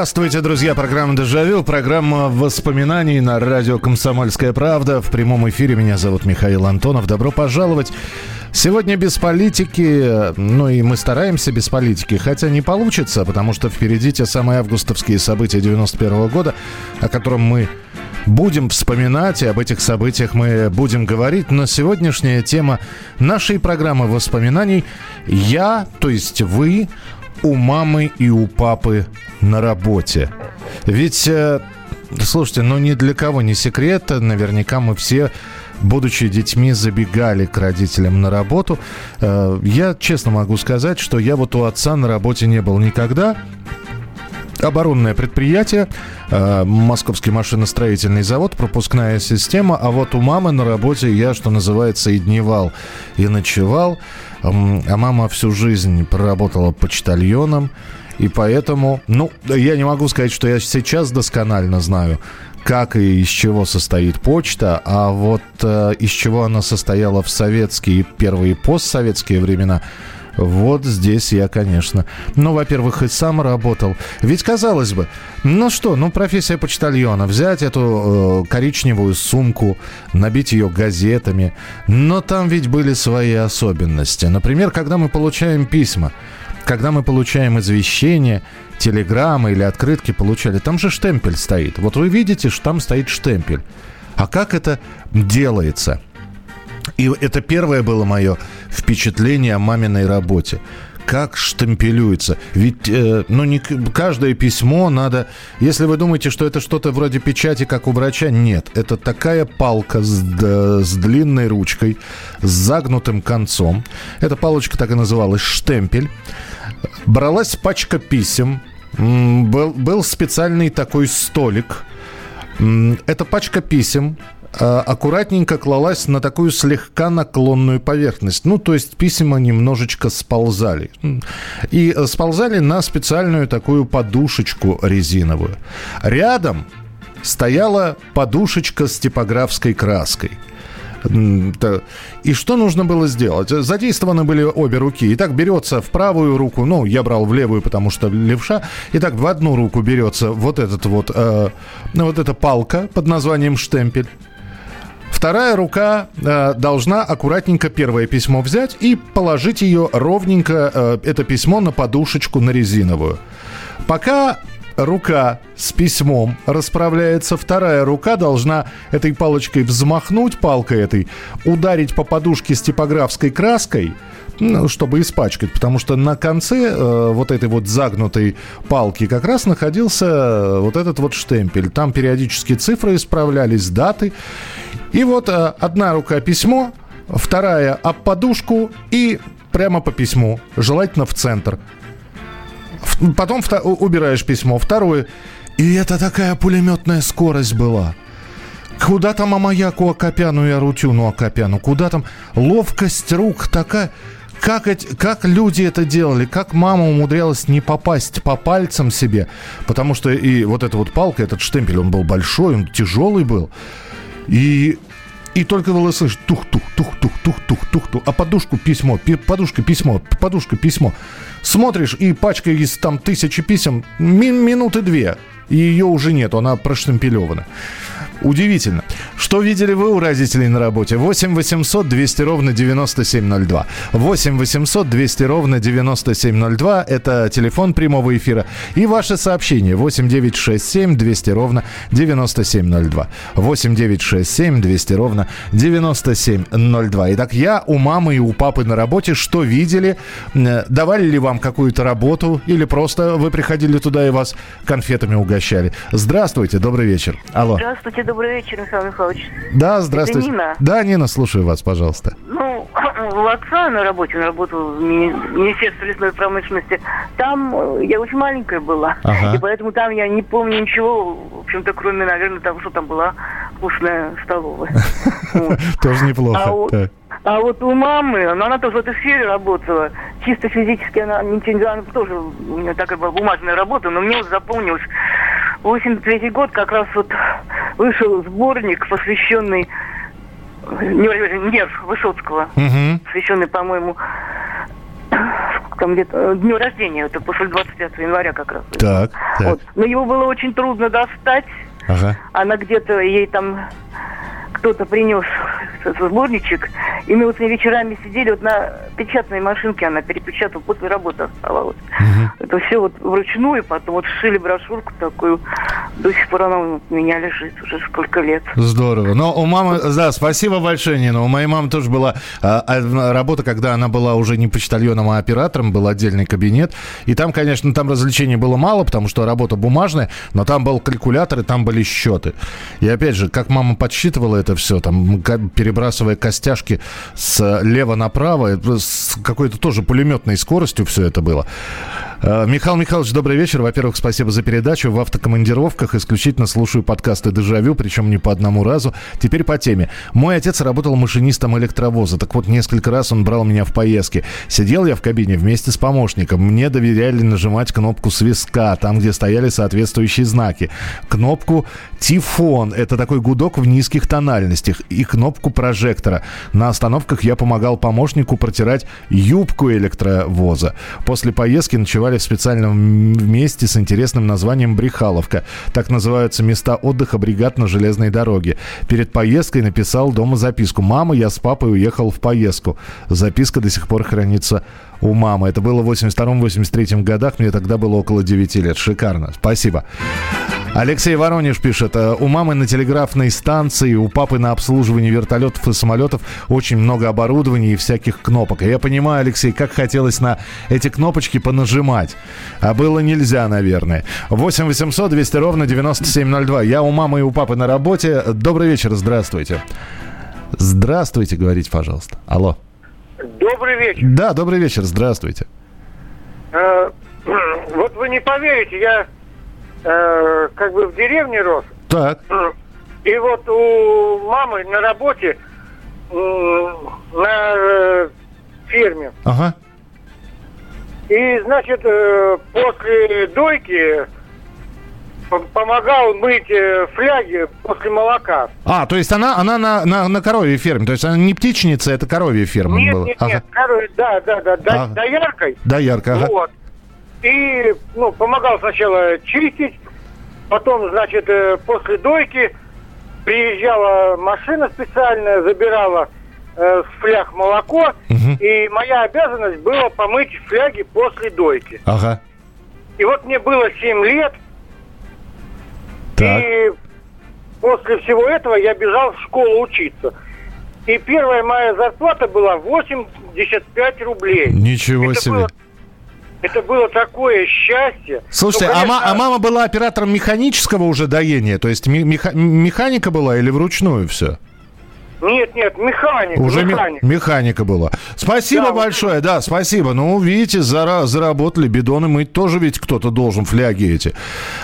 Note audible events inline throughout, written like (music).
Здравствуйте, друзья. Программа «Дежавю». Программа воспоминаний на радио «Комсомольская правда». В прямом эфире меня зовут Михаил Антонов. Добро пожаловать. Сегодня без политики, ну и мы стараемся без политики, хотя не получится, потому что впереди те самые августовские события 91 года, о котором мы будем вспоминать, и об этих событиях мы будем говорить. Но сегодняшняя тема нашей программы воспоминаний «Я, то есть вы, у мамы и у папы на работе. Ведь, э, слушайте, ну ни для кого не секрет, наверняка мы все будучи детьми, забегали к родителям на работу. Э, я честно могу сказать, что я вот у отца на работе не был никогда. Оборонное предприятие, э, Московский машиностроительный завод, пропускная система. А вот у мамы на работе я, что называется, и дневал, и ночевал. А мама всю жизнь проработала почтальоном. И поэтому, ну, я не могу сказать, что я сейчас досконально знаю, как и из чего состоит почта, а вот э, из чего она состояла в советские, первые постсоветские времена, вот здесь я, конечно. Ну, во-первых, и сам работал. Ведь, казалось бы, ну что, ну, профессия почтальона. Взять эту э, коричневую сумку, набить ее газетами. Но там ведь были свои особенности. Например, когда мы получаем письма, когда мы получаем извещения, телеграммы или открытки получали, там же штемпель стоит. Вот вы видите, что там стоит штемпель. А как это делается? И это первое было мое впечатление о маминой работе как штемпелюется. Ведь, э, ну, не каждое письмо надо... Если вы думаете, что это что-то вроде печати, как у врача, нет. Это такая палка с, с длинной ручкой, с загнутым концом. Эта палочка так и называлась штемпель. Бралась пачка писем. Был, был специальный такой столик. Эта пачка писем аккуратненько клалась на такую слегка наклонную поверхность. Ну, то есть письма немножечко сползали. И э, сползали на специальную такую подушечку резиновую. Рядом стояла подушечка с типографской краской. И что нужно было сделать? Задействованы были обе руки. Итак, берется в правую руку, ну, я брал в левую, потому что левша. Итак, в одну руку берется вот этот вот, э, вот эта палка под названием штемпель. Вторая рука э, должна аккуратненько первое письмо взять и положить ее ровненько, э, это письмо, на подушечку, на резиновую. Пока рука с письмом расправляется, вторая рука должна этой палочкой взмахнуть, палкой этой, ударить по подушке с типографской краской, чтобы испачкать, потому что на конце э, вот этой вот загнутой палки как раз находился э, вот этот вот штемпель. Там периодически цифры исправлялись, даты. И вот э, одна рука письмо, вторая об подушку и прямо по письму, желательно в центр. Потом убираешь письмо, второе. И это такая пулеметная скорость была. Куда там Амаяку Акопяну и Арутюну Акопяну? Куда там ловкость рук такая... Как, эти, как люди это делали, как мама умудрялась не попасть по пальцам себе, потому что и вот эта вот палка, этот штемпель, он был большой, он тяжелый был. И и только вы слышите тух-тух-тух-тух-тух-тух-тух-тух, а подушку письмо, пи, подушка письмо, подушка письмо. Смотришь, и пачка из там тысячи писем, ми, минуты две, и ее уже нет, она проштемпелевана. Удивительно. Что видели вы у родителей на работе? 8 800 200 ровно 9702. 8 800 200 ровно 9702. Это телефон прямого эфира. И ваше сообщение 8 967 200 ровно 9702. 8 967 200 ровно 9702. Итак, я у мамы и у папы на работе. Что видели? Э, давали ли вам какую-то работу? Или просто вы приходили туда и вас конфетами угощали? Здравствуйте, добрый вечер. Алло. Здравствуйте, добрый вечер, Михаил Михайлович. Да, здравствуйте. Это Нина. Да, Нина, слушаю вас, пожалуйста. Ну, (coughs) у отца на работе, он работал в мини- Министерстве лесной промышленности. Там э, я очень маленькая была. Ага. И поэтому там я не помню ничего, в общем-то, кроме, наверное, того, что там была вкусная столовая. (laughs) Тоже неплохо. А вот, а у мамы, ну, она тоже в этой сфере работала. Чисто физически она ничего не она тоже у нее такая была бумажная работа, но мне вот запомнилось. 83 год как раз вот вышел сборник, посвященный не, Нерв Высоцкого, Мгм. посвященный, по-моему, там где-то э, дню рождения, это после 25 января как раз. Так, так. Вот. Но его было очень трудно достать. Ага. Она где-то ей там кто-то принес сборничек, и мы вот с ней вечерами сидели, вот на печатной машинке она перепечатала, после работы оставалась. Это все вот вручную, потом вот сшили брошюрку такую, до сих пор она у меня лежит уже сколько лет. Здорово. Но у мамы, да, спасибо большое, Нина. У моей мамы тоже была а, работа, когда она была уже не почтальоном, а оператором, был отдельный кабинет. И там, конечно, там развлечений было мало, потому что работа бумажная, но там был калькулятор, и там были счеты. И опять же, как мама подсчитывала это все, там, перебрасывая костяшки слева направо, это с какой-то тоже пулеметной скоростью все это было. Э, Михаил Михайлович, добрый вечер. Во-первых, спасибо за передачу. В автокомандировках исключительно слушаю подкасты «Дежавю», причем не по одному разу. Теперь по теме. Мой отец работал машинистом электровоза. Так вот, несколько раз он брал меня в поездки. Сидел я в кабине вместе с помощником. Мне доверяли нажимать кнопку свистка, там, где стояли соответствующие знаки. Кнопку «Тифон» — это такой гудок в низких тональностях. И кнопку прожектора. На остановках я помогал помощнику протирать юбку электровоза. После поездки ночевали в специальном месте с интересным названием «Брехаловка». Так называются места отдыха бригад на железной дороге. Перед поездкой написал дома записку. «Мама, я с папой уехал в поездку». Записка до сих пор хранится у мамы. Это было в 82-83 годах. Мне тогда было около 9 лет. Шикарно. Спасибо. Алексей Воронеж пишет, «Э, у мамы на телеграфной станции, у папы на обслуживании вертолетов и самолетов очень много оборудования и всяких кнопок. Я понимаю, Алексей, как хотелось на эти кнопочки понажимать. А было нельзя, наверное. 8 800 200 ровно 9702. Я у мамы и у папы на работе. Добрый вечер, здравствуйте. Здравствуйте, говорите, пожалуйста. Алло. Добрый вечер. Да, добрый вечер, здравствуйте. Э, (clears throat) Вот вы не поверите, я э, как бы в деревне рос. Так, (clears throat) И вот у мамы на работе м, на э, ферме. ага. И, значит, э, после дойки помогал мыть э, фляги после молока. А, то есть она, она на, на, на коровьей ферме. То есть она не птичница, это коровья ферма Нет, была. нет, Ага. нет, короче, да, да, да, до, Ага. дояркой. Да, ярко, ага. Вот. И, ну, помогал сначала чистить, потом, значит, э, после дойки приезжала машина специальная, забирала э, с фляг молоко, Мгм. и моя обязанность была помыть фляги после дойки. Ага. И вот мне было 7 лет, Так. и после всего этого я бежал в школу учиться. И первая моя зарплата была 85 рублей. Ничего Это себе. было- это было такое счастье. Слушайте, Ну, а, ма- конечно, а мама была оператором механического уже доения? То есть меха- механика была или вручную все? Нет, нет, механик, Уже ме- механик. механика была. Спасибо Да, большое, да, спасибо. Ну, видите, зара- заработали бидоны мыть тоже ведь кто-то должен, фляги эти.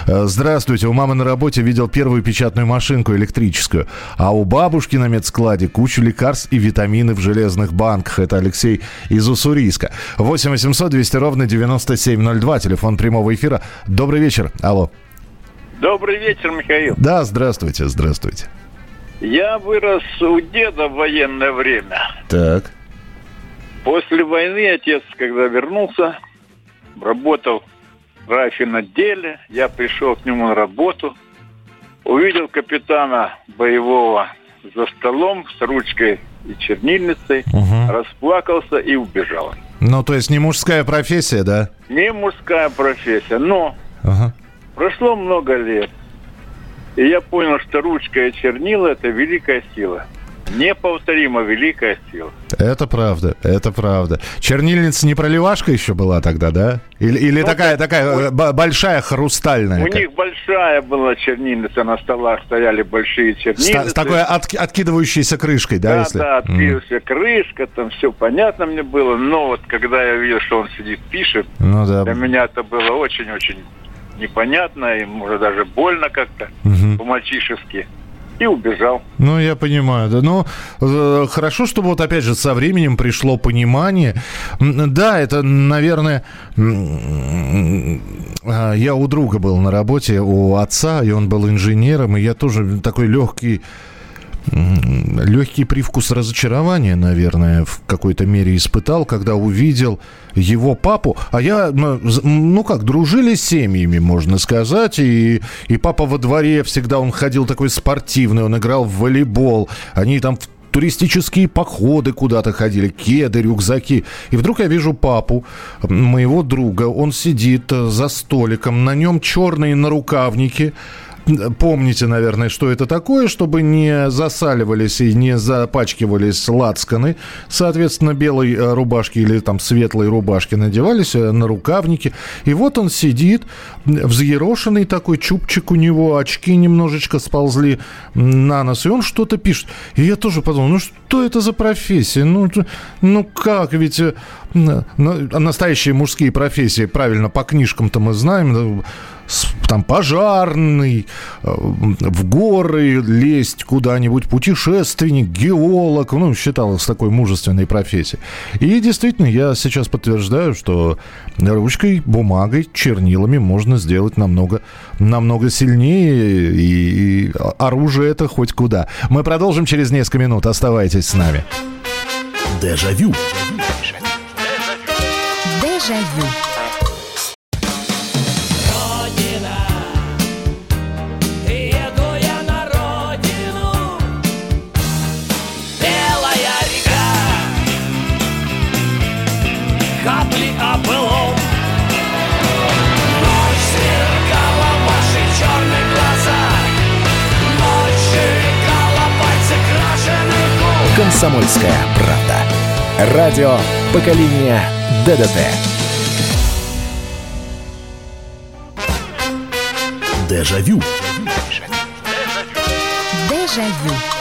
Э, Здравствуйте, у мамы на работе видел первую печатную машинку электрическую, а у бабушки на медскладе кучу лекарств и витамины в железных банках. Это Алексей из Уссурийска. 8 800 200 ровно 9702, телефон прямого эфира. Добрый вечер, алло. Добрый вечер, Михаил. Да, здравствуйте, здравствуйте. Я вырос у деда в военное время. Так. После войны отец, когда вернулся, работал в рафинотделе. Я пришел к нему на работу, увидел капитана боевого за столом с ручкой и чернильницей, Мгм. расплакался и убежал. Ну, то есть не мужская профессия, да? Не мужская профессия, но Ага. прошло много лет. И я понял, что ручка и чернила – это великая сила. Неповторимо великая сила. Это правда, это правда. Чернильница не проливашка еще была тогда, да? Или, или ну, такая, такая у... большая хрустальная? У как? них большая была чернильница, на столах стояли большие чернильницы. С, с такой от, откидывающейся крышкой, да? Да, если? да, откидывающаяся mm. крышка, там все понятно мне было. Но вот когда я видел, что он сидит, пишет, ну, да. для меня это было очень-очень непонятно, и может даже больно как-то, угу. по-мальчишески и убежал. Ну, я понимаю, да. Ну, э, хорошо, чтобы вот опять же со временем пришло понимание. Да, это, наверное, а, я у друга был на работе, у отца, и он был инженером, и я тоже такой легкий легкий привкус разочарования, наверное, в какой-то мере испытал, когда увидел его папу. А я, ну, как, дружили с семьями, можно сказать. И, и папа во дворе всегда, он ходил такой спортивный, он играл в волейбол. Они там в туристические походы куда-то ходили, кеды, рюкзаки. И вдруг я вижу папу, моего друга, он сидит э, за столиком, на нем черные нарукавники, помните, наверное, что это такое, чтобы не засаливались и не запачкивались лацканы. Соответственно, белой э, рубашки или там светлой рубашки надевались э, на рукавники. И вот он сидит, взъерошенный такой, чубчик у него, очки немножечко сползли на нос, и он что-то пишет. И я тоже подумал, ну что это за профессия? Ну, ну как, ведь э, настоящие мужские профессии, правильно, по книжкам-то мы знаем, там пожарный, э, в горы лезть куда-нибудь, путешественник, геолог, ну, считалось такой мужественной профессией. И действительно, я сейчас подтверждаю, что ручкой, бумагой, чернилами можно сделать намного, намного сильнее, и, и оружие это хоть куда. Мы продолжим через несколько минут. Оставайтесь с нами. Дежавю. Дежавю. «Комсомольская правда». Радио поколения ДДТ». Дежавю. Дежавю. Тема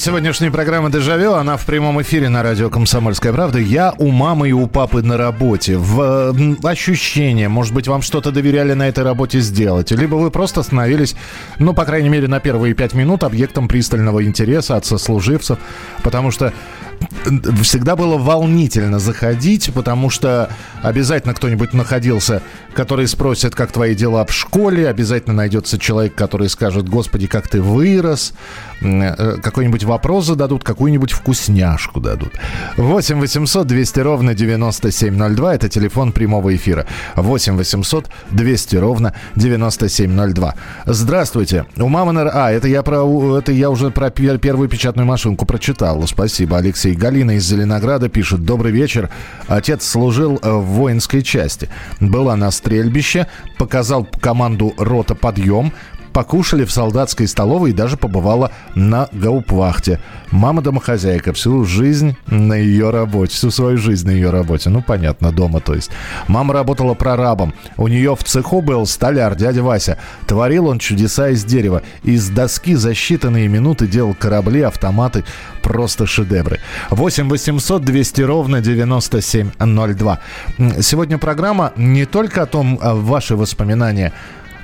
сегодняшней программы «Дежавю», она в прямом эфире на радио «Комсомольская правда». Я у мамы и у папы на работе. В ощущение, может быть, вам что-то доверяли на этой работе сделать. Либо вы просто становились, ну, по крайней мере, на первые пять минут объектом пристального интереса от сослуживцев. Потому что всегда было волнительно заходить, потому что обязательно кто-нибудь находился, который спросит, как твои дела в школе, обязательно найдется человек, который скажет, господи, как ты вырос, э, какой-нибудь вопрос зададут, какую-нибудь вкусняшку дадут. 8 800 200 ровно 9702, это телефон прямого эфира. 8 800 200 ровно 9702. Здравствуйте. У мамы... А, это я, про, это я уже про первую печатную машинку прочитал. Спасибо, Алексей. Алексей. Галина из Зеленограда пишет. Добрый вечер. Отец служил э, в воинской части. Была на стрельбище, показал команду рота подъем, покушали в солдатской столовой и даже побывала на гаупвахте. Мама домохозяйка, всю жизнь на ее работе, всю свою жизнь на ее работе. Ну, понятно, дома, то есть. Мама работала прорабом. У нее в цеху был столяр, дядя Вася. Творил он чудеса из дерева. Из доски за считанные минуты делал корабли, автоматы. Просто шедевры. 8 800 200 ровно 9702. Сегодня программа не только о том, а ваши воспоминания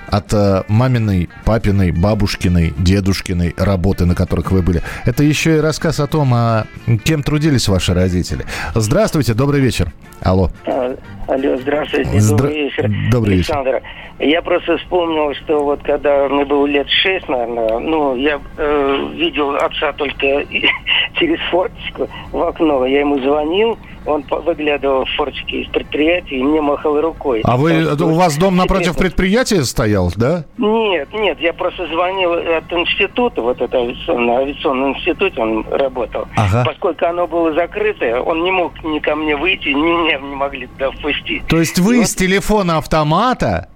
от э, маминой, папиной, бабушкиной, дедушкиной работы, на которых вы были. Это еще и рассказ о том, а кем трудились ваши родители. Здравствуйте, добрый вечер. Алло. А, алло, здравствуйте, Здра... добрый вечер. Добрый Александр. вечер. Я просто вспомнил, что вот когда мне было лет шесть, наверное, ну, я э, видел отца только (laughs) через форточку в окно. Я ему звонил, он выглядывал в форточке из предприятия и мне махал рукой. А вы, у вас дом напротив секретно. предприятия стоял, да? Нет, нет, я просто звонил от института, вот это авиационный, авиационный институт, он работал. Ага. Поскольку оно было закрытое, он не мог ни ко мне выйти, ни меня не могли туда впустить. То есть вы вот- с телефона автомата?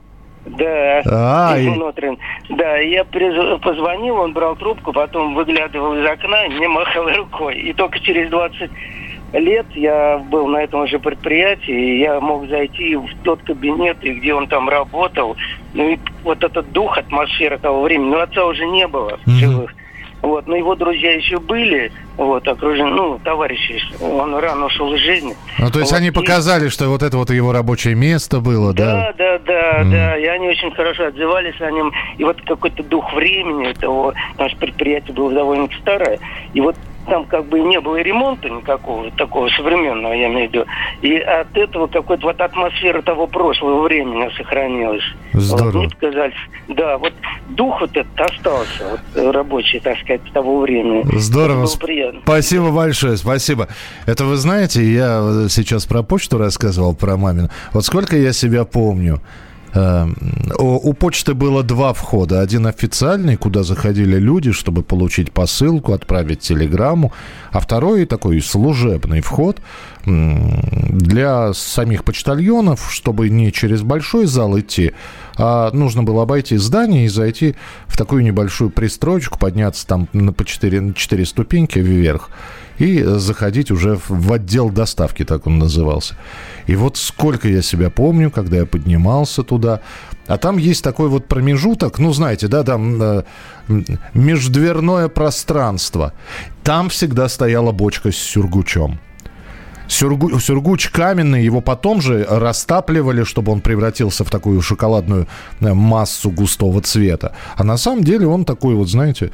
Да, А, и- внутрен- Да, я приз- позвонил, он брал трубку, потом выглядывал из окна, мне махал рукой. И только через 20 лет я был на этом же предприятии, и я мог зайти в тот кабинет, и где он там работал. Ну и вот этот дух, атмосфера того времени, ну отца уже не было в Мгм. живых. Вот, но его друзья еще были, вот, окружены, ну, товарищи, он рано ушел из жизни. Ну, то есть Вот, они и- показали, что вот это вот его рабочее место было, да? да, да, да, Мгм. да. И они очень хорошо отзывались о нем. И вот какой-то дух времени того, наше предприятие было довольно старое. И вот там как бы не было ремонта никакого такого современного, я имею в виду. И от этого какой-то вот атмосфера того прошлого времени сохранилась. Здорово. Вот, мне да, вот дух вот этот остался, вот э, рабочий, так сказать, того времени. Здорово. Это было приятно. Спасибо большое, спасибо. Это вы знаете, я сейчас про почту рассказывал, про мамину. Вот сколько я себя помню. Э, У почты было два входа. Один официальный, куда заходили люди, чтобы получить посылку, отправить телеграмму. А второй такой служебный вход для самих почтальонов, чтобы не через большой зал идти, а нужно было обойти здание и зайти в такую небольшую пристроечку, подняться там на по 4, 4 ступеньки вверх и заходить уже в, отдел доставки, так он назывался. И вот сколько я себя помню, когда я поднимался туда. А там есть такой вот промежуток, ну, знаете, да, там э, междверное пространство. Там всегда стояла бочка с сюргучом. Сюргу- сюргуч каменный, его потом же растапливали, чтобы он превратился в такую шоколадную э, массу густого цвета. А на самом деле он такой вот, знаете,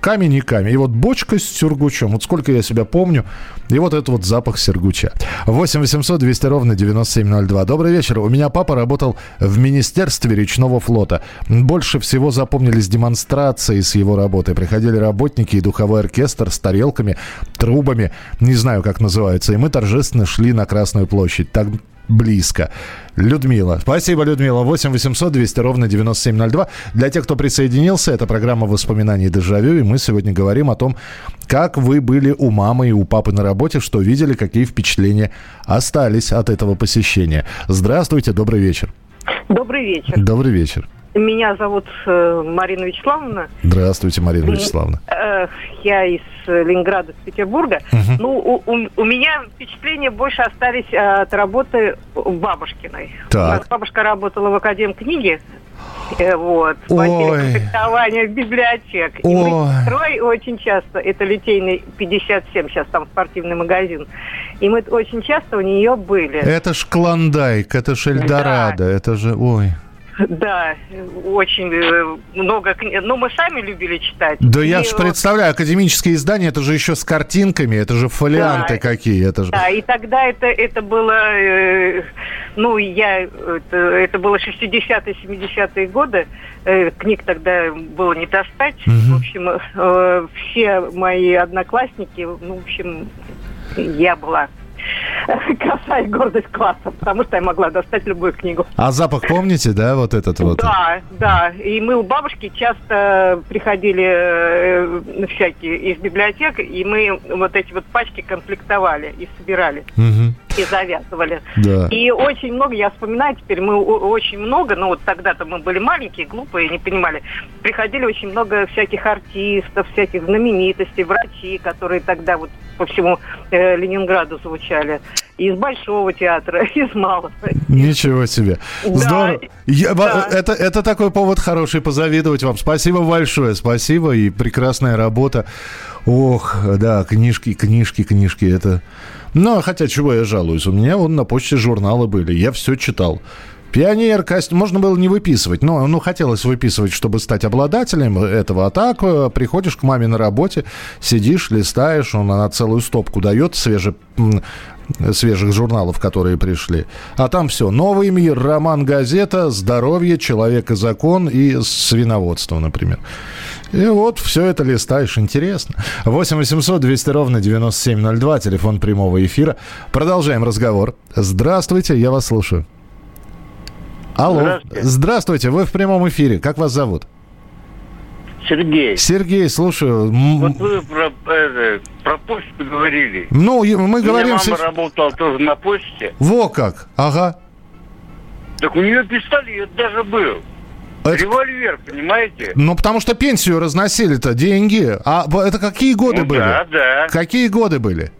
камень и камень. И вот бочка с сюргучом, вот сколько я себя помню, и вот этот вот запах сюргуча. 8 800 200 ровно 9702. Добрый вечер. У меня папа работал в Министерстве речного флота. Больше всего запомнились демонстрации с его работы. Приходили работники и духовой оркестр с тарелками, трубами, не знаю, как называется. И мы торжественно шли на Красную площадь. Так близко. Людмила. Спасибо, Людмила. 8 800 200 ровно 9702. Для тех, кто присоединился, это программа воспоминаний «Дежавю», и мы сегодня говорим о том, как вы были у мамы и у папы на работе, что видели, какие впечатления остались от этого посещения. Здравствуйте, добрый вечер. Добрый вечер. Добрый вечер. Меня зовут э, Марина Вячеславовна. Здравствуйте, Марина Вячеславовна. Э, я из э, Ленинграда, из Петербурга. Мгм. Ну, у, у- у меня впечатления больше остались от работы бабушкиной. Так. У нас бабушка работала в Академ книги. Вот, Ой. комплектования библиотек. И Ой. мы с сестрой очень часто, это Литейный 57, сейчас там спортивный магазин, и мы очень часто у нее были. Это ж Клондайк, это ж Эльдорадо, это же, ой. Да, очень э, много книг. Ну, мы сами любили читать. Да я И ж вот- представляю, академические издания, это же еще с картинками, это же фолианты Да. какие, это же... Да, и тогда это, это было, э, ну, я, это, это было 60-е, 70-е годы, э, книг тогда было не достать. Мгм. В общем, э, все мои одноклассники, ну, в общем, я была (laughs) коса и гордость класса, потому что я могла достать любую книгу. А запах помните, да, вот этот вот? Да, да. И мы у бабушки часто приходили э, всякие из библиотек, и мы вот эти вот пачки комплектовали и собирали, Мгм. и завязывали. Да. И очень много, я вспоминаю теперь, мы очень много, ну вот тогда-то мы были маленькие, глупые, не понимали, приходили очень много всяких артистов, всяких знаменитостей, врачи, которые тогда вот по всему э, Ленинграду звучали. Из Большого театра, и (laughs) из Малого. Ничего себе. Да. Здорово. Я- Да. это, это такой повод хороший позавидовать вам. Спасибо большое, спасибо и прекрасная работа. Ох, да, книжки, книжки, книжки, это... Ну, хотя чего я жалуюсь? У меня вон на почте журналы были, я все читал. Пионер, костюм, можно было не выписывать, но ну, хотелось выписывать, чтобы стать обладателем этого. А так э, приходишь к маме на работе, сидишь, листаешь, он она целую стопку дает свеже, свежих журналов, которые пришли. А там все. Новый мир, роман, газета, здоровье, человек и закон и свиноводство, например. И вот все это листаешь, интересно. 8 800 200 ровно 9702, телефон прямого эфира. Продолжаем разговор. Здравствуйте, я вас слушаю. Алло. Здравствуйте. Здравствуйте, вы в прямом эфире. Как вас зовут? Сергей, Сергей, слушаю. Вот вы про, это, про почту говорили. Ну, мы У говорим... меня все- мама работала тоже на почте. Во как, ага. Так у нее пистолет даже был. Это- Револьвер, понимаете? Ну, потому что пенсию разносили-то, деньги. А это какие годы Ну были? Да, да. Какие годы были?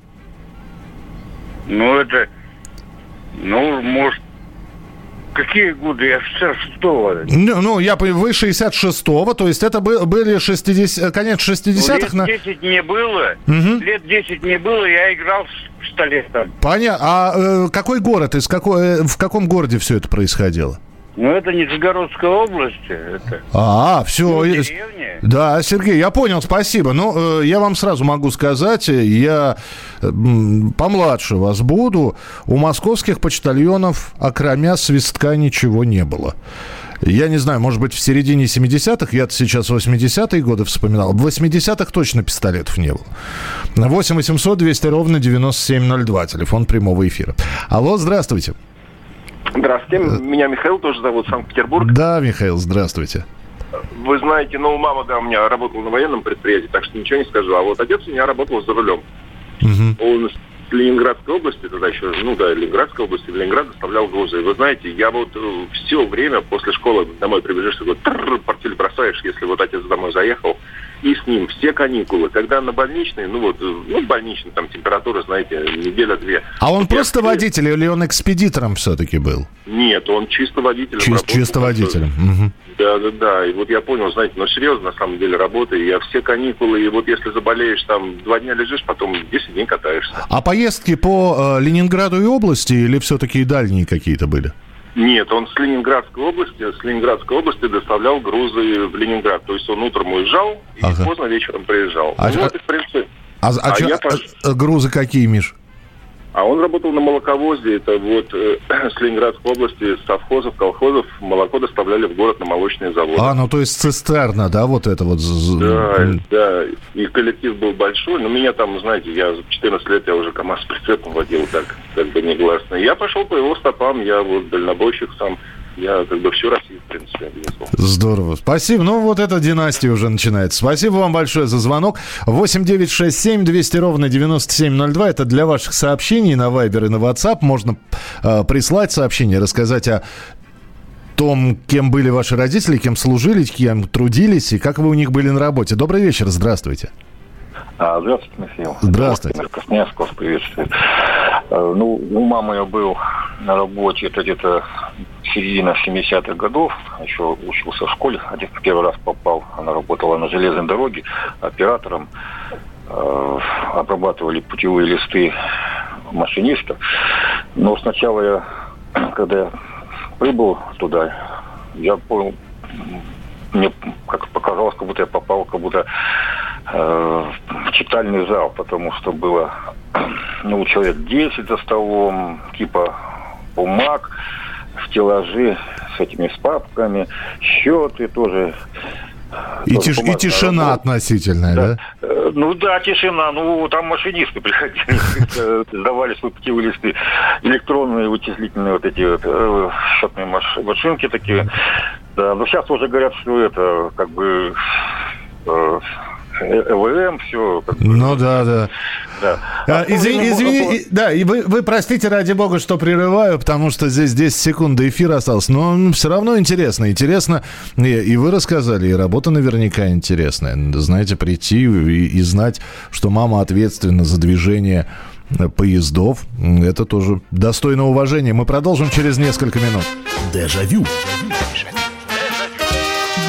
Ну это, ну, может, какие годы? Я офицер шестого. Ну, ну, я вы 66-го, то есть это бы- были 60, конец Ну, 60-х. на... лет 10 не было. Мгм. Лет 10 не было, я играл с пистолетом. Понятно. А э, какой город, из какой, э, в каком городе все это происходило? Ну, это Нижегородская область. Это А, все. ну, деревня. Да, Сергей, я понял, спасибо. Ну, э, я вам сразу могу сказать, э, я э, помладше вас буду. У московских почтальонов, окромя свистка, ничего не было. Я не знаю, может быть, в середине 70-х, я сейчас 80-е годы вспоминал, в 80-х точно пистолетов не было. 8 800 200 ровно 9702, телефон прямого эфира. Алло, здравствуйте. Здравствуйте, меня Михаил тоже зовут, Санкт-Петербург. Да, Михаил, здравствуйте. Вы знаете, ну, мама, да, у меня работала на военном предприятии, так что ничего не скажу. А вот отец у меня работал за рулем. Мгм. Он из Ленинградской области, тогда еще, ну да, Ленинградской области, в Ленинград доставлял грузы. И вы знаете, я вот все время после школы домой прибежишь, и вот портфель бросаешь, если вот отец домой заехал, и с ним все каникулы. Когда на больничный, ну вот, ну, больничный, там температура, знаете, неделя-две. А он я просто водитель или он экспедитором все-таки был? Нет, он чисто водителем. Чис- работал. чисто водителем. Да, да, да. И вот я понял, знаете, ну серьезно, на самом деле, работаю. Я все каникулы, и вот если заболеешь, там два дня лежишь, потом 10 дней катаешься. А поездки по э, Ленинграду и области или все-таки дальние какие-то были? Нет, он с Ленинградской области, с Ленинградской области доставлял грузы в Ленинград. То есть он утром уезжал и Ага. поздно вечером приезжал. А- ну, вот в принципе. А, а А чё- я а, грузы какие, Миш? А он работал на молоковозе. Это вот э, (clears throat) с Ленинградской области, с совхозов, колхозов молоко доставляли в город на молочные заводы. А, ну то есть цистерна, да, вот это вот. Да, да, и коллектив был большой, но меня там, знаете, я в 14 лет я уже КАМАЗ прицепом водил так, как бы негласно. Я пошел по его стопам, я вот дальнобойщик сам, я как бы всю Россию, в принципе, объездил. Здорово. Спасибо. Ну, вот эта династия уже начинается. Спасибо вам большое за звонок. 8 9 6 7 200 ровно 9702. Это для ваших сообщений на Viber и на WhatsApp. Можно э, прислать сообщение, рассказать о том, кем были ваши родители, кем служили, кем трудились и как вы у них были на работе. Добрый вечер. Здравствуйте. А, здравствуйте, Михаил. Здравствуйте. Красноярск вас приветствует. Э, Ну, у мамы я был на работе, это где-то середина 70-х годов, еще учился в школе, один первый раз попал, она работала на железной дороге оператором, Э, обрабатывали путевые листы машинистов. Но сначала я, (clears throat) когда я прибыл туда, я понял, мне как показалось, как будто я попал, как будто э, в читальный зал, потому что было, (clears throat) ну, человек 10 за столом, типа бумаг, стеллажи с этими с папками, счеты тоже. И, тиш- и тишина работа. относительная, да? Э, Ну да, тишина. Ну, там машинисты приходили, (laughs) э, сдавали свои путевые листы. Электронные вычислительные вот эти вот, э, счетные маш- машинки такие. Да, но сейчас уже говорят, что это как бы э, ЭВМ, все. Ну да, да. Да. А, извини, извини, да, и вы, вы простите, ради бога, что прерываю, потому что здесь 10 секунд до эфира осталось, но все равно интересно. Интересно, и, и вы рассказали, и работа наверняка интересная. Знаете, прийти и, и знать, что мама ответственна за движение э, поездов, это тоже достойно уважения. Мы продолжим через несколько минут. Дежавю.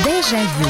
Дежавю.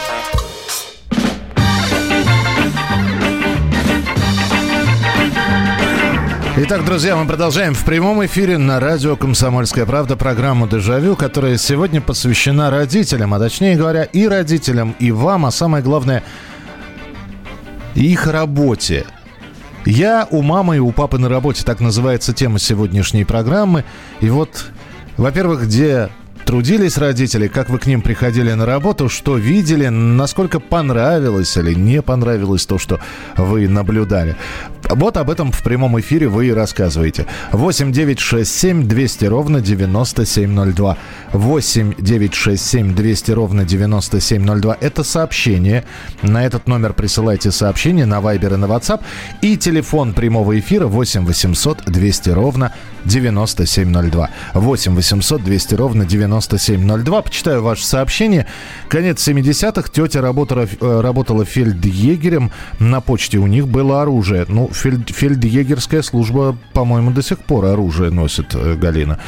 Итак, друзья, мы продолжаем в прямом эфире на радио «Комсомольская правда» программу «Дежавю», которая сегодня посвящена родителям, а точнее говоря, и родителям, и вам, а самое главное, их работе. Я у мамы и у папы на работе, так называется тема сегодняшней программы. И вот, во-первых, где трудились родители, как вы к ним приходили на работу, что видели, насколько понравилось или не понравилось то, что вы наблюдали. Вот об этом в прямом эфире вы и рассказываете. 8 9 6 7 200 ровно 9702. 8 9 6 7 200 ровно 9702. Это сообщение. На этот номер присылайте сообщение на Viber и на WhatsApp. И телефон прямого эфира 8 800 200 ровно 9702. 8 800 200 ровно 9702. Почитаю ваше сообщение. Конец 70-х. Тетя работала, э, работала фельдъегерем. На почте у них было оружие. Ну, фельд, фельдъегерская служба, по-моему, до сих пор оружие носит, э, Галина.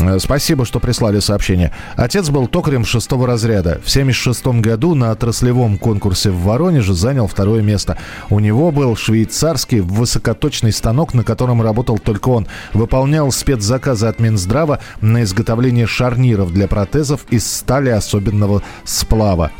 Э, Спасибо, что прислали сообщение. Отец был токарем шестого разряда. В 1976 году на отраслевом конкурсе в Воронеже занял второе место. У него был швейцарский высокоточный станок, на котором работал только он. Выполнял спецзаказы от Минздрава на изготовление шарниров для протезов из стали особенного сплава.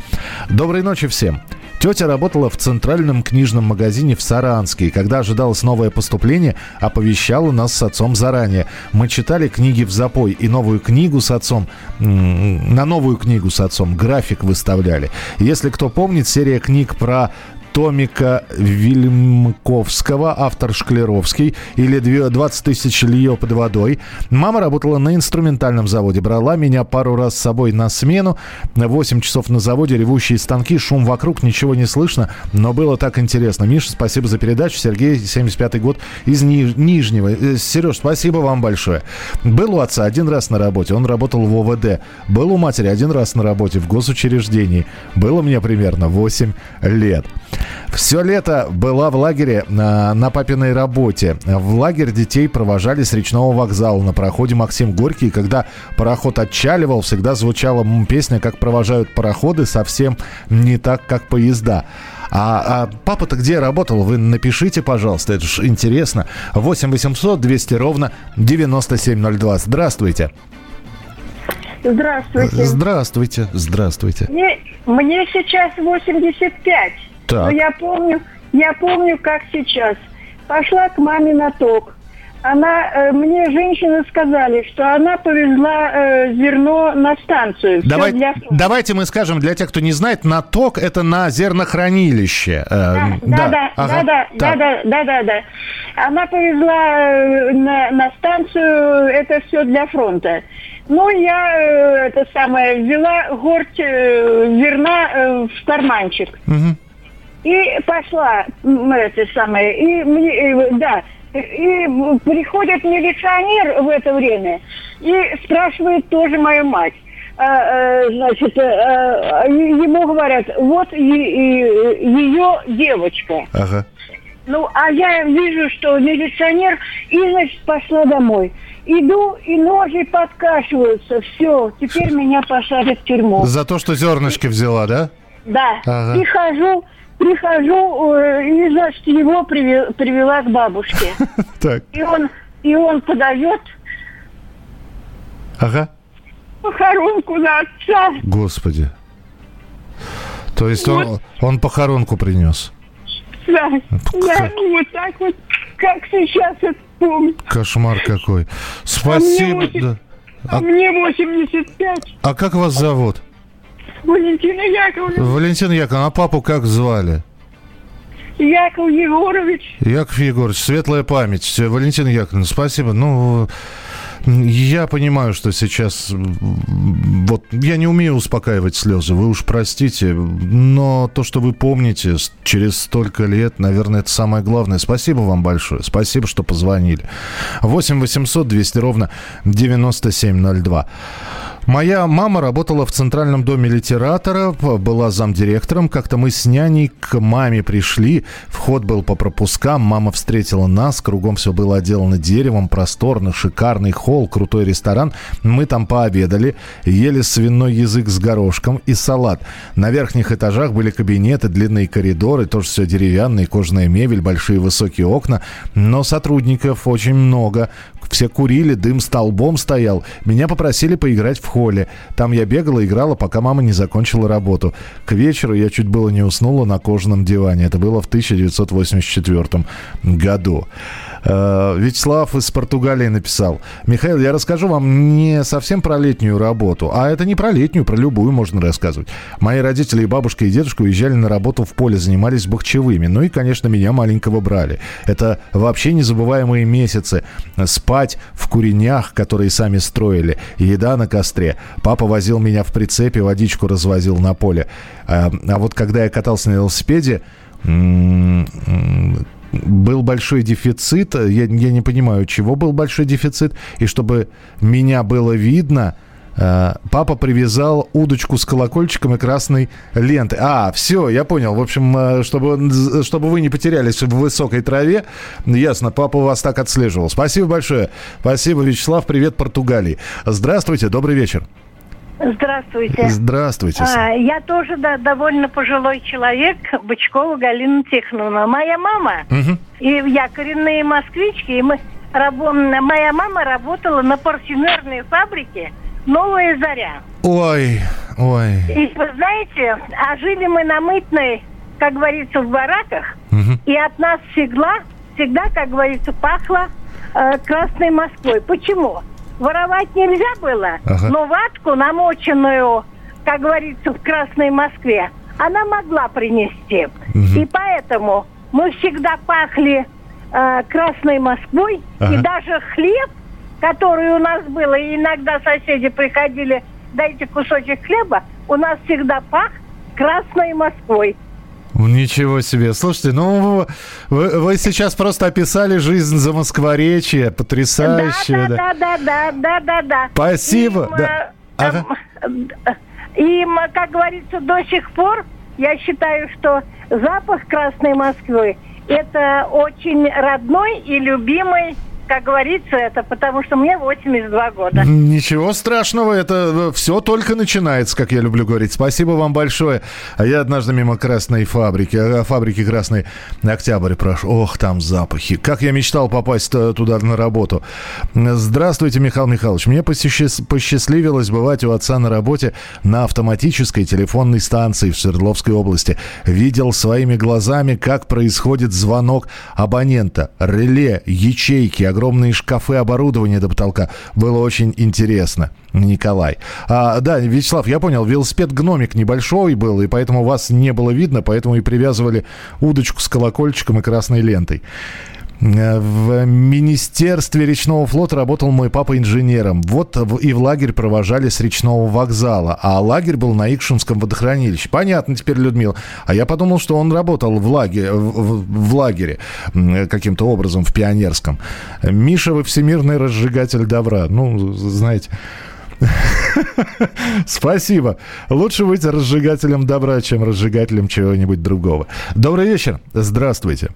Доброй ночи всем. Тетя работала в центральном книжном магазине в Саранске, и когда ожидалось новое поступление, оповещала нас с отцом заранее. Мы читали книги в запой и новую книгу с отцом, на новую книгу с отцом график выставляли. Если кто помнит, серия книг про Томика Вильмковского, автор Шклеровский, или 20 тысяч лье под водой. Мама работала на инструментальном заводе, брала меня пару раз с собой на смену. 8 часов на заводе, ревущие станки, шум вокруг, ничего не слышно, но было так интересно. Миша, спасибо за передачу. Сергей, 75-й год из Ниж- Нижнего. Э, Сереж, спасибо вам большое. Был у отца один раз на работе, он работал в ОВД. Был у матери один раз на работе в госучреждении. Было мне примерно 8 лет. Все лето была в лагере на, на папиной работе. В лагерь детей провожали с речного вокзала на проходе Максим Горький. И когда пароход отчаливал, всегда звучала песня «Как провожают пароходы», совсем не так, как поезда. А, а папа-то где работал? Вы напишите, пожалуйста, это же интересно. 8 800 200 ровно 9702. Здравствуйте. Здравствуйте. Здравствуйте. Здравствуйте. Мне, мне сейчас 85. Так. Но я помню, я помню, как сейчас. Пошла к маме на ток. Она, э, мне женщины сказали, что она повезла э, зерно на станцию. Давай- для- Давайте мы скажем для тех, кто не знает, наток это на зернохранилище. Э, Да, да, да, ага. да, да, да, да, да, да. Она повезла э, на, на станцию это все для фронта. Ну, я э, это самое взяла горсть э, зерна э, в карманчик. Мгм. И пошла, это самое, и мне, да, и приходит милиционер в это время и спрашивает тоже мою мать. А, э, значит, э, э, ему говорят, вот ее девочка. Ага. Ну, а я вижу, что милиционер, и, значит, пошла домой. Иду, и ноги подкашиваются. Все, теперь меня посадят в тюрьму. За то, что зернышки взяла, да? Да. Ага. Прихожу, прихожу, э, и, значит, его приве- привела к бабушке. (laughs) Так. И он, и он подает Ага. похоронку на отца. Господи. То есть он, он похоронку принес. Да, да, вот так вот, как сейчас это помню. Кошмар какой. А мне, Спасибо. восемь- да. а мне 85. А как вас зовут? Валентина Яковлевна. Валентин Яковлевич, а папу как звали? Яков Егорович. Яков Егорович, светлая память. Валентин Яковлевна, спасибо. Ну, я понимаю, что сейчас... Вот я не умею успокаивать слезы, вы уж простите. Но то, что вы помните через столько лет, наверное, это самое главное. Спасибо вам большое. Спасибо, что позвонили. 8 800 200 ровно 9702. Моя мама работала в Центральном доме литератора, была замдиректором. Как-то мы с няней к маме пришли. Вход был по пропускам. Мама встретила нас. Кругом все было отделано деревом. Просторно, шикарный холл, крутой ресторан. Мы там пообедали. Ели свиной язык с горошком и салат. На верхних этажах были кабинеты, длинные коридоры. Тоже все деревянные, кожаная мебель, большие высокие окна. Но сотрудников очень много. Все курили, дым столбом стоял. Меня попросили поиграть в холле. Там я бегала, играла, пока мама не закончила работу. К вечеру я чуть было не уснула на кожаном диване. Это было в 1984 году. Э, Вячеслав из Португалии написал. Михаил, я расскажу вам не совсем про летнюю работу, а это не про летнюю, про любую можно рассказывать. Мои родители и бабушка и дедушка уезжали на работу в поле, занимались бахчевыми. Ну и, конечно, меня маленького брали. Это вообще незабываемые месяцы. Спать в куренях, которые сами строили. Еда на костре. Папа возил меня в прицепе, водичку развозил на поле. А, а вот когда я катался на велосипеде, был большой дефицит. Я, я не понимаю, чего был большой дефицит. И чтобы меня было видно, э, папа привязал удочку с колокольчиком и красной лентой. А, все, я понял. В общем, э, чтобы, чтобы вы не потерялись в высокой траве, ясно, папа вас так отслеживал. Спасибо большое. Спасибо, Вячеслав. Привет, Португалии. Здравствуйте, добрый вечер. Здравствуйте. Здравствуйте. А, я тоже да, довольно пожилой человек, Бычкова Галина Тихоновна. Моя мама, Мгм. и я коренные москвички, и мы рабо- моя мама работала на парфюмерной фабрике «Новая заря». Ой, ой. И вы знаете, а жили мы на Мытной, как говорится, в бараках, и от нас всегда, всегда, как говорится, пахло э, Красной Москвой. Почему? Воровать нельзя было, Ага. но ватку, намоченную, как говорится, в Красной Москве, она могла принести. И поэтому мы всегда пахли э, Красной Москвой, и Ага. даже хлеб, который у нас был, и иногда соседи приходили, дайте кусочек хлеба, у нас всегда пах Красной Москвой. Ничего себе. Слушайте, ну вы, вы сейчас просто описали жизнь за Москворечье. Потрясающе. да, да, да, да, да, да, да. Спасибо, Им, да. э, Ага. э, Им, как говорится, до сих пор я считаю, что запах Красной Москвы это очень родной и любимый, как говорится, это потому что мне 82 года. Ничего страшного, это все только начинается, как я люблю говорить. Спасибо вам большое. А я однажды мимо Красной фабрики, а, фабрики Красный Октябрь прошел. Ох, там запахи. Как я мечтал попасть э, туда на работу. Здравствуйте, Михаил Михайлович. Мне посчастливилось бывать у отца на работе на автоматической телефонной станции в Свердловской области. Видел своими глазами, как происходит звонок абонента. Реле, ячейки, огромные шкафы оборудования до потолка. Было очень интересно. Николай. А, да, Вячеслав, я понял, велосипед-гномик небольшой был, и поэтому вас не было видно, поэтому и привязывали удочку с колокольчиком и красной лентой. Э, В Министерстве речного флота работал мой папа инженером. Вот и в лагерь провожали с речного вокзала. А лагерь был на Икшинском водохранилище. Понятно теперь, Людмила. А я подумал, что он работал в, лагере, в, в- лагере м, каким-то образом, в пионерском. Миша, вы всемирный разжигатель добра. Ну, знаете... (laughs) Спасибо. Лучше быть разжигателем добра, чем разжигателем чего-нибудь другого. Добрый вечер. Здравствуйте.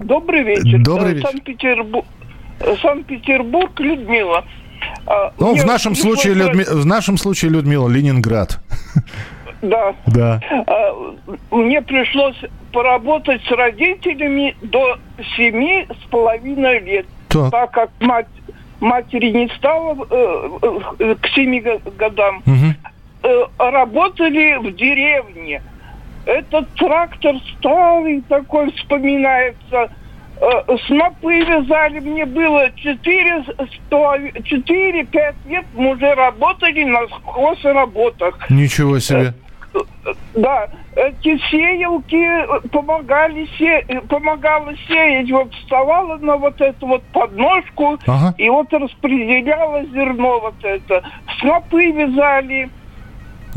Добрый вечер. Добрый Э, вечер. Санкт-Петербург, э, Санкт-Петербург, Людмила. А, Ну, мне в нашем, случае, Людми- в нашем случае, Людмила, Ленинград. (laughs) Да. Да. Мне пришлось поработать с родителями до семи с половиной лет. Так. как мать, матери не стало э, э, к семи го- годам. Э, работали в деревне. Этот трактор старый такой вспоминается. Э, Снопы вязали, мне было 4-5 лет, мы уже работали на работах. Ничего себе. Да, эти сеялки э, помогали се... э, помогала сеять. Вот вставала на вот эту вот подножку Ага. и вот распределяла зерно вот это. Снопы вязали.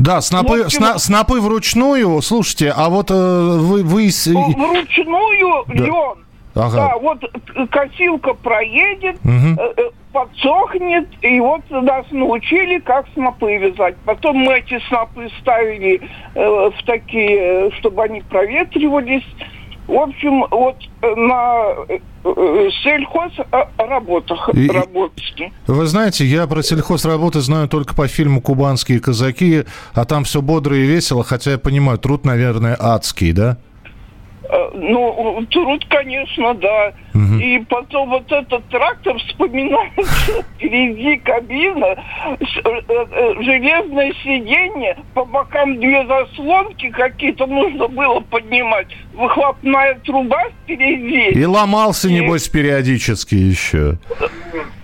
Да, снопы, общем- сна- снопы вручную. Слушайте, а вот э, вы... вы с- Вручную Да. лен. Ага. Да, вот э, косилка проедет, Мгм. э, э, подсохнет, и вот нас научили, как снопы вязать. Потом мы эти снопы ставили э, в такие, чтобы они проветривались. В общем, вот э, на э, э, сельхозработах И- работали. Вы знаете, я про сельхозработы знаю только по фильму «Кубанские казаки», а там все бодро и весело, хотя я понимаю, труд, наверное, адский, да? Ну, труд, конечно, да. И потом вот этот трактор вспоминается, впереди кабина, э, э, железное сиденье, по бокам две заслонки какие-то нужно было поднимать, выхлопная труба впереди. И ломался, небось, периодически еще.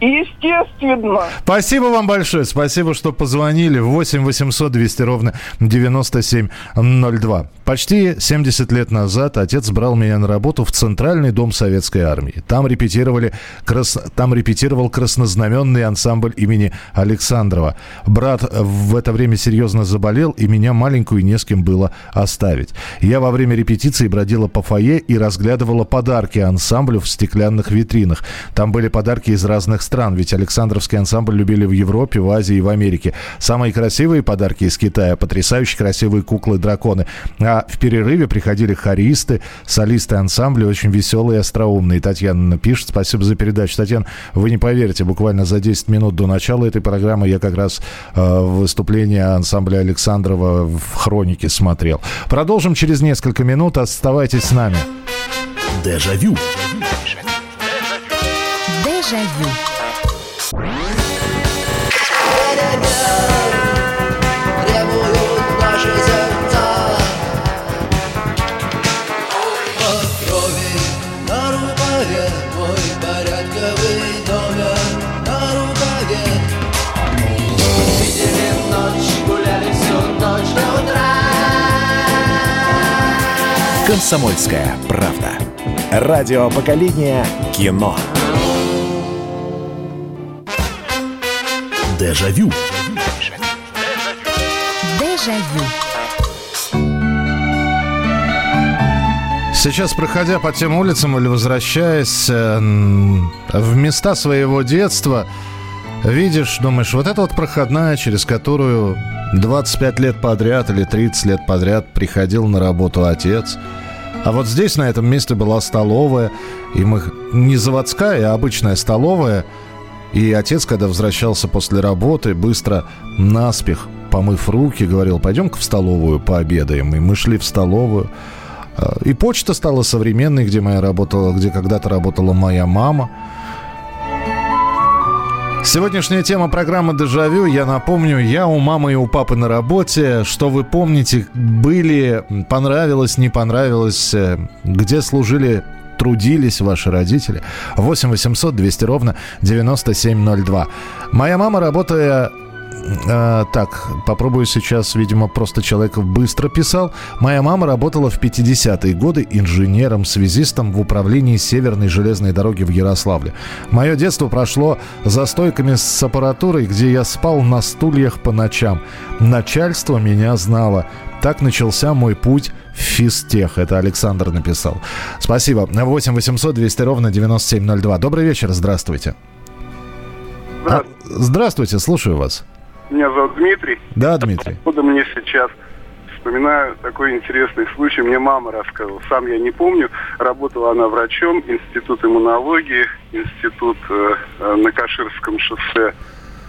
Естественно. Спасибо вам большое. Спасибо, что позвонили. 8 800 200 ровно 9702. Почти 70 лет назад отец брал меня на работу в Центральный дом Советской Армии. Там, репетировали, крас- Там репетировал краснознаменный ансамбль имени Александрова. Брат в это время серьезно заболел, и меня маленькую не с кем было оставить. Я во время репетиции бродила по фойе и разглядывала подарки ансамблю в стеклянных витринах. Там были подарки из разных стран, ведь Александровский ансамбль любили в Европе, в Азии и в Америке. Самые красивые подарки из Китая, потрясающе красивые куклы-драконы. А в перерыве приходили хористы, солисты ансамбля, очень веселые и остроумные. Татьяна пишет, спасибо за передачу. Татьяна, вы не поверите, буквально за 10 минут до начала этой программы я как раз э, выступление ансамбля Александрова в хронике смотрел. Продолжим через несколько минут. Оставайтесь с нами. Дежавю. Дежавю. требуют Комсомольская правда. Радио поколения кино. Дежавю. Дежавю. Сейчас, проходя по тем улицам или возвращаясь э, в места своего детства, видишь, думаешь, вот это вот проходная, через которую 25 лет подряд или 30 лет подряд приходил на работу отец. А вот здесь, на этом месте, была столовая, и мы не заводская, а обычная столовая. И отец, когда возвращался после работы, быстро наспех, помыв руки, говорил, пойдем-ка в столовую пообедаем. И мы шли в столовую. А, И почта стала современной, где моя работала, где когда-то работала моя мама. Сегодняшняя тема программы «Дежавю». Я напомню, я у мамы и у папы на работе. Что вы помните, были, понравилось, не понравилось, э, где служили трудились ваши родители. 8 800 200 ровно 9702. Моя мама, работая э, так, попробую сейчас, видимо, просто человек быстро писал. Моя мама работала в 50-е годы инженером-связистом в управлении Северной железной дороги в Ярославле. Мое детство прошло за стойками с аппаратурой, где я спал на стульях по ночам. Начальство меня знало. Так начался мой путь в физтех. Это Александр написал. Спасибо. 8 800 200 ровно 9702. Добрый вечер, здравствуйте. А, здравствуйте, слушаю вас. Меня зовут Дмитрий. Да, Дмитрий. Откуда мне сейчас? Вспоминаю такой интересный случай. Мне мама рассказывала. Сам я не помню. Работала она врачом, институт иммунологии, институт э, э, на Каширском шоссе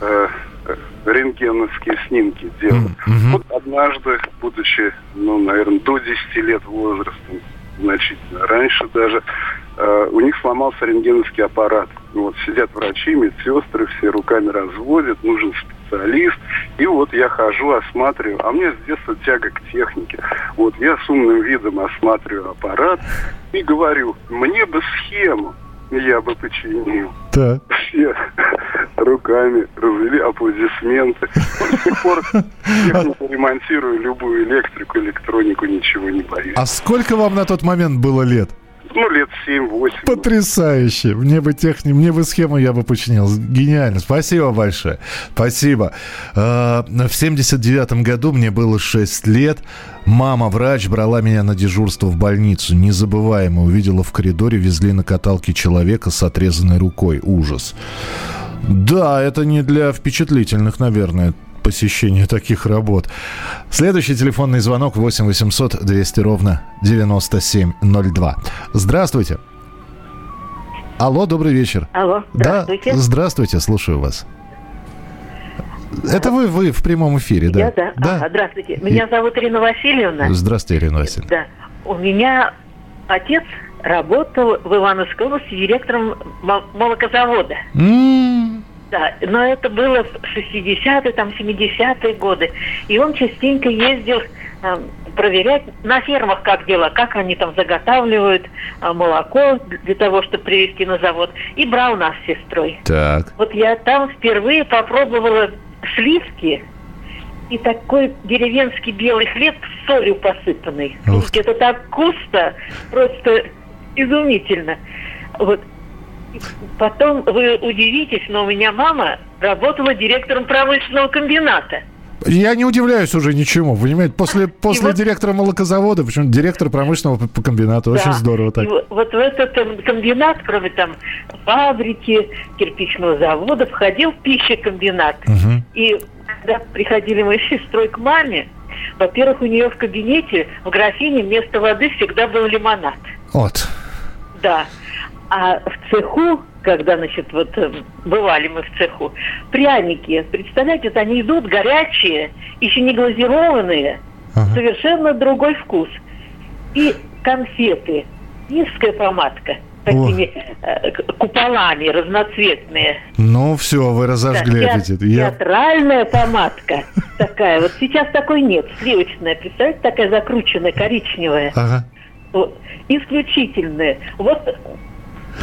э, э, рентгеновские снимки делала. Вот однажды, будучи, ну, наверное, до 10 лет возрастом, значительно раньше даже, э, у них сломался рентгеновский аппарат. Вот сидят врачи, медсестры, все руками разводят, нужен специалист. И вот я хожу, осматриваю. А у меня с детства тяга к технике. Вот я с умным видом осматриваю аппарат и говорю, мне бы схему, я бы починил. Так. Все руками развели аплодисменты. Ну, С тех пор технику ремонтирую, любую электрику, электронику, ничего не боюсь. А сколько вам на тот момент было лет? Ну, лет 7-8. Потрясающе. Мне бы техни... мне бы схему я бы починил. Гениально. Спасибо большое. Спасибо. Э, В 79 году мне было 6 лет. Мама, врач, брала меня на дежурство в больницу. Незабываемо. Увидела в коридоре, везли на каталке человека с отрезанной рукой. Ужас. Да, это не для впечатлительных, наверное, посещение таких работ. Следующий телефонный звонок 8 800 200 ровно 9702. Здравствуйте. Алло, добрый вечер. Алло, здравствуйте. Да, здравствуйте, слушаю вас. Это вы, вы в прямом эфире, да? Я, да. да? Ага, здравствуйте. Меня И- зовут Ирина Васильевна. Здравствуйте, Ирина Васильевна. Да. У меня отец работал в Ивановской области директором мол- молокозавода. М, Да, но это было в 60-е, там, 70-е годы. И он частенько ездил э, проверять на фермах, как дела, как они там заготавливают э, молоко для того, чтобы привезти на завод. И брал нас с сестрой. Так. Вот я там впервые попробовала сливки и такой деревенский белый хлеб с солью посыпанный. Слушайте, Это так вкусно, просто изумительно. Вот. И Потом вы удивитесь, но у меня мама работала директором промышленного комбината. Я не удивляюсь уже ничему, понимаете? После, (laughs) после директора молокозавода, почему директор промышленного комбината. Очень Да. здорово так. И вот, вот в этот ком- комбинат, кроме там фабрики, кирпичного завода, входил пищекомбинат. Мгм. И когда приходили мы с сестрой к маме, во-первых, у нее в кабинете в графине вместо воды всегда был лимонад. Вот. Да. А в цеху, когда, значит, вот э, бывали мы в цеху, пряники, представляете, вот они идут горячие, еще не глазированные, совершенно другой вкус. И конфеты, низкая помадка, такими э, куполами разноцветные. Ну, все, вы разожгли Да, аппетит. Я... Театральная помадка такая. Вот сейчас такой нет. Сливочная, представляете, такая закрученная, коричневая. Ага. Вот. Исключительная. Вот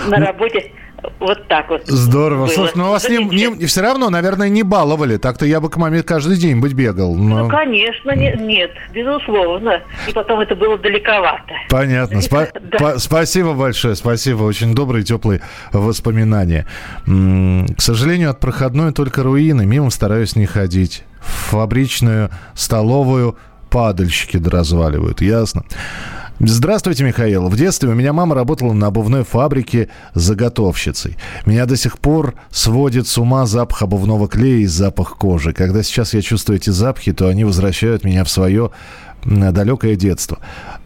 на работе вот так вот. Здорово. было. Слушай, ну вас не, Замечательно. не- все равно, наверное, не баловали. Так-то я бы к маме каждый день быть бегал. Но... Ну, конечно, не- нет, безусловно. И потом это было далековато. Понятно. Спа- (laughs) па- спасибо большое, спасибо. Очень добрые, теплые воспоминания. М, К сожалению, от проходной только руины. Мимо стараюсь не ходить. Фабричную, столовую падальщики разваливают. Ясно. Здравствуйте, Михаил. В детстве у меня мама работала на обувной фабрике заготовщицей. Меня до сих пор сводит с ума запах обувного клея и запах кожи. Когда сейчас я чувствую эти запахи, то они возвращают меня в свое далекое детство.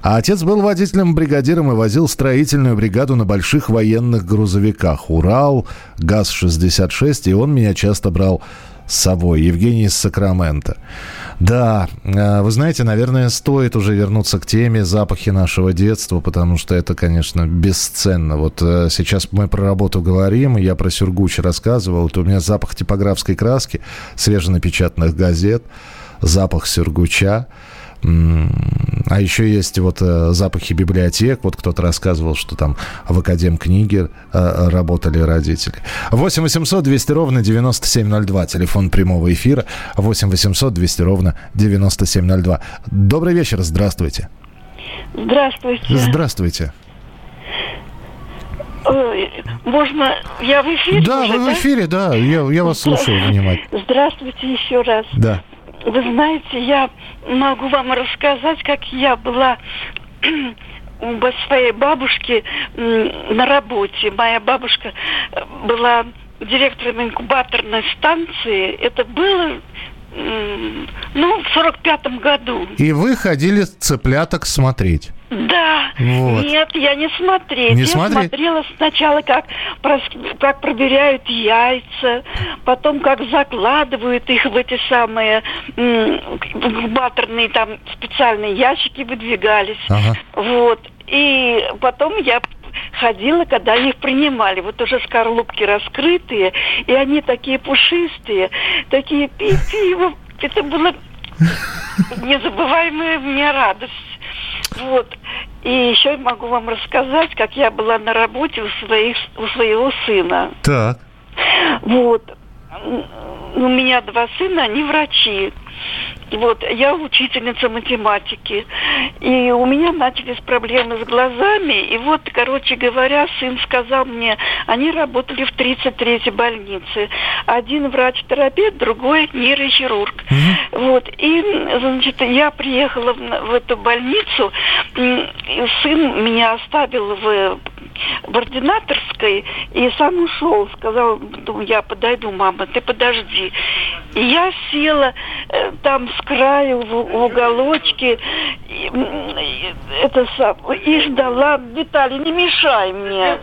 А отец был водителем-бригадиром и возил строительную бригаду на больших военных грузовиках. Урал, ГАЗ-66, и он меня часто брал с собой. Евгений из Сакрамента. Да, э, вы знаете, наверное, стоит уже вернуться к теме запахи нашего детства, потому что это, конечно, бесценно. Вот э, сейчас мы про работу говорим, я про Сюргуч рассказывал. Вот у меня запах типографской краски, свеженапечатанных газет, запах Сюргуча. А еще есть вот э, запахи библиотек. Вот кто-то рассказывал, что там в Академ книги э, работали родители. 8 800 200 ровно 9702. Телефон прямого эфира. 8 800 200 ровно 9702. Добрый вечер. Здравствуйте. Здравствуйте. Здравствуйте. Ой, можно я в эфире? Да, уже, вы в эфире, да. Я, я вас слушаю внимательно. Здравствуйте еще раз. Да. Вы знаете, я могу вам рассказать, как я была (clears throat) у своей бабушки на работе. Моя бабушка э, была директором инкубаторной станции. Это было, ну, в сорок пятом году. И вы ходили цыпляток смотреть. Да. Вот. Нет, я не смотрела. Не я смотрела сначала, как, как проверяют яйца, потом как закладывают их в эти самые инкубаторные там специальные ящики выдвигались. Ага. Вот. И потом я ходила, когда их принимали. Вот уже скорлупки раскрытые, и они такие пушистые, такие пи-пи. Это было незабываемая мне радость. Вот. И еще могу вам рассказать, как я была на работе у, своих, у своего сына. Так. Вот. У меня два сына, они врачи. Вот, я учительница математики. И у меня начались проблемы с глазами. И вот, короче говоря, сын сказал мне, они работали в 33-й больнице. Один врач-терапевт, другой нейрохирург. Вот. И, значит, я приехала в, в эту больницу. сын меня оставил в в ординаторской и сам ушел, сказал, думаю, я подойду, мама, ты подожди. И я села э, там с краю в, в уголочке, и, и это сам, и ждала, Виталий, не мешай мне.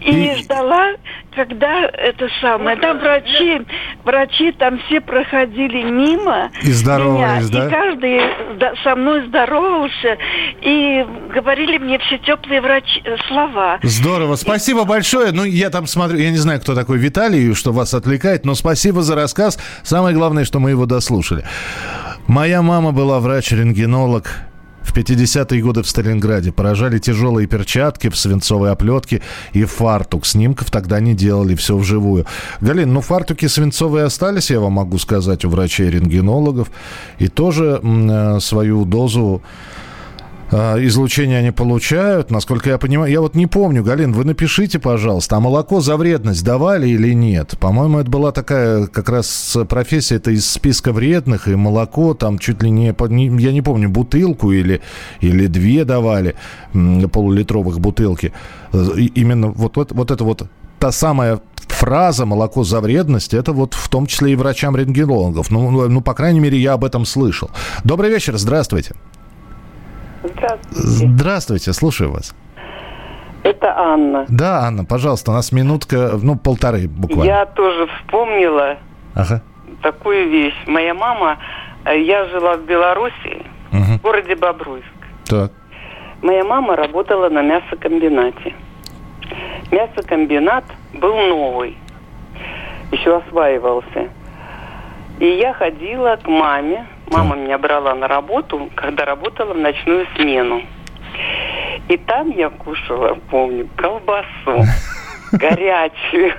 И, ждала, когда это самое, там врачи, врачи там все проходили мимо И здоровались, меня, да? и каждый со мной здоровался, и говорили мне все теплые врачи, э, слова. Здорово, спасибо большое. Ну, я там смотрю, я не знаю, кто такой Виталий, что вас отвлекает, но спасибо за рассказ. Самое главное, что мы его дослушали. Моя мама была врач-рентгенолог. В 50-е годы в Сталинграде поражали тяжелые перчатки в свинцовой оплетке и фартук. Снимков тогда не делали, все вживую. Галин, ну фартуки свинцовые остались, я вам могу сказать, у врачей-рентгенологов. И тоже м, э, свою дозу а, излучения они получают, насколько я понимаю. Я вот не помню, Галин, вы напишите, пожалуйста, а молоко за вредность давали или нет? По-моему, это была такая как раз профессия, это из списка вредных, и молоко там чуть ли не, я не помню, бутылку или, или две давали полулитровых бутылки. Э, Именно вот, вот, вот это вот та самая фраза «молоко за вредность» это вот в том числе и врачам-рентгенологов. Ну, ну, ну, по крайней мере, я об этом слышал. Добрый вечер, здравствуйте. Здравствуйте. Здравствуйте, слушаю вас. Это Анна. Да, Анна, пожалуйста, у нас минутка, ну, полторы буквально. Я тоже вспомнила Ага. такую вещь. Моя мама, э, я жила в Беларуси, в городе Бобруйск. Так. Моя мама работала на мясокомбинате. Мясокомбинат был новый, еще осваивался. И я ходила к маме. Мама меня брала на работу, когда работала в ночную смену. И там я кушала, помню, колбасу (laughs) горячую.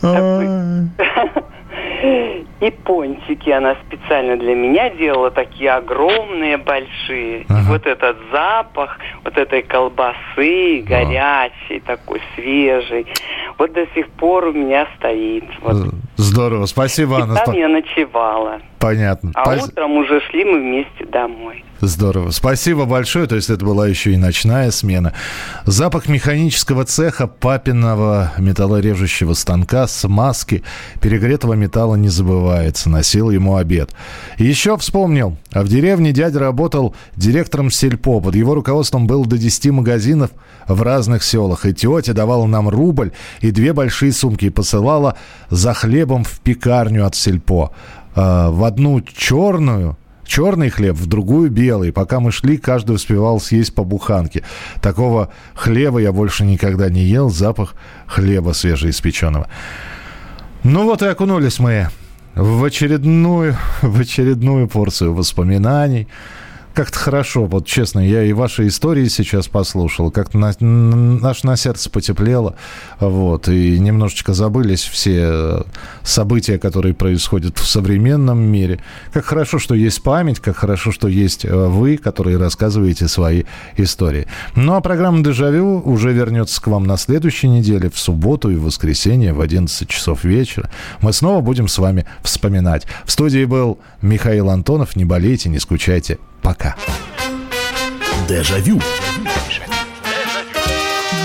Такой- И пончики она специально для меня делала, такие огромные, большие. И вот этот запах, вот этой колбасы, горячей, такой свежий, вот до сих пор у меня стоит. Вот. Здорово, спасибо, И Анна. там я ночевала. Понятно. А Спас- утром уже шли мы вместе домой. Здорово. Спасибо большое. То есть это была еще и ночная смена. Запах механического цеха папиного металлорежущего станка, смазки, перегретого металла не забывается. Носил ему обед. Еще вспомнил. А в деревне дядя работал директором сельпо. Под его руководством было до 10 магазинов в разных селах. И тетя давала нам рубль и две большие сумки и посылала за хлебом в пекарню от сельпо. А, в одну черную, черный хлеб, в другую белый. Пока мы шли, каждый успевал съесть по буханке. Такого хлеба я больше никогда не ел. Запах хлеба свежеиспеченного. Ну вот и окунулись мы в очередную, (laughs) в очередную порцию воспоминаний. Как-то хорошо, вот честно, я и ваши истории сейчас послушал, как-то на, н- аж на сердце потеплело, вот, и немножечко забылись все события, которые происходят в современном мире. Как хорошо, что есть память, как хорошо, что есть э, вы, которые рассказываете свои истории. Ну, а программа «Дежавю» уже вернется к вам на следующей неделе, в субботу и в воскресенье в 11 часов вечера. Мы снова будем с вами вспоминать. В студии был Михаил Антонов. Не болейте, не скучайте. Пока. Дежавю.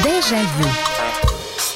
Дежавю.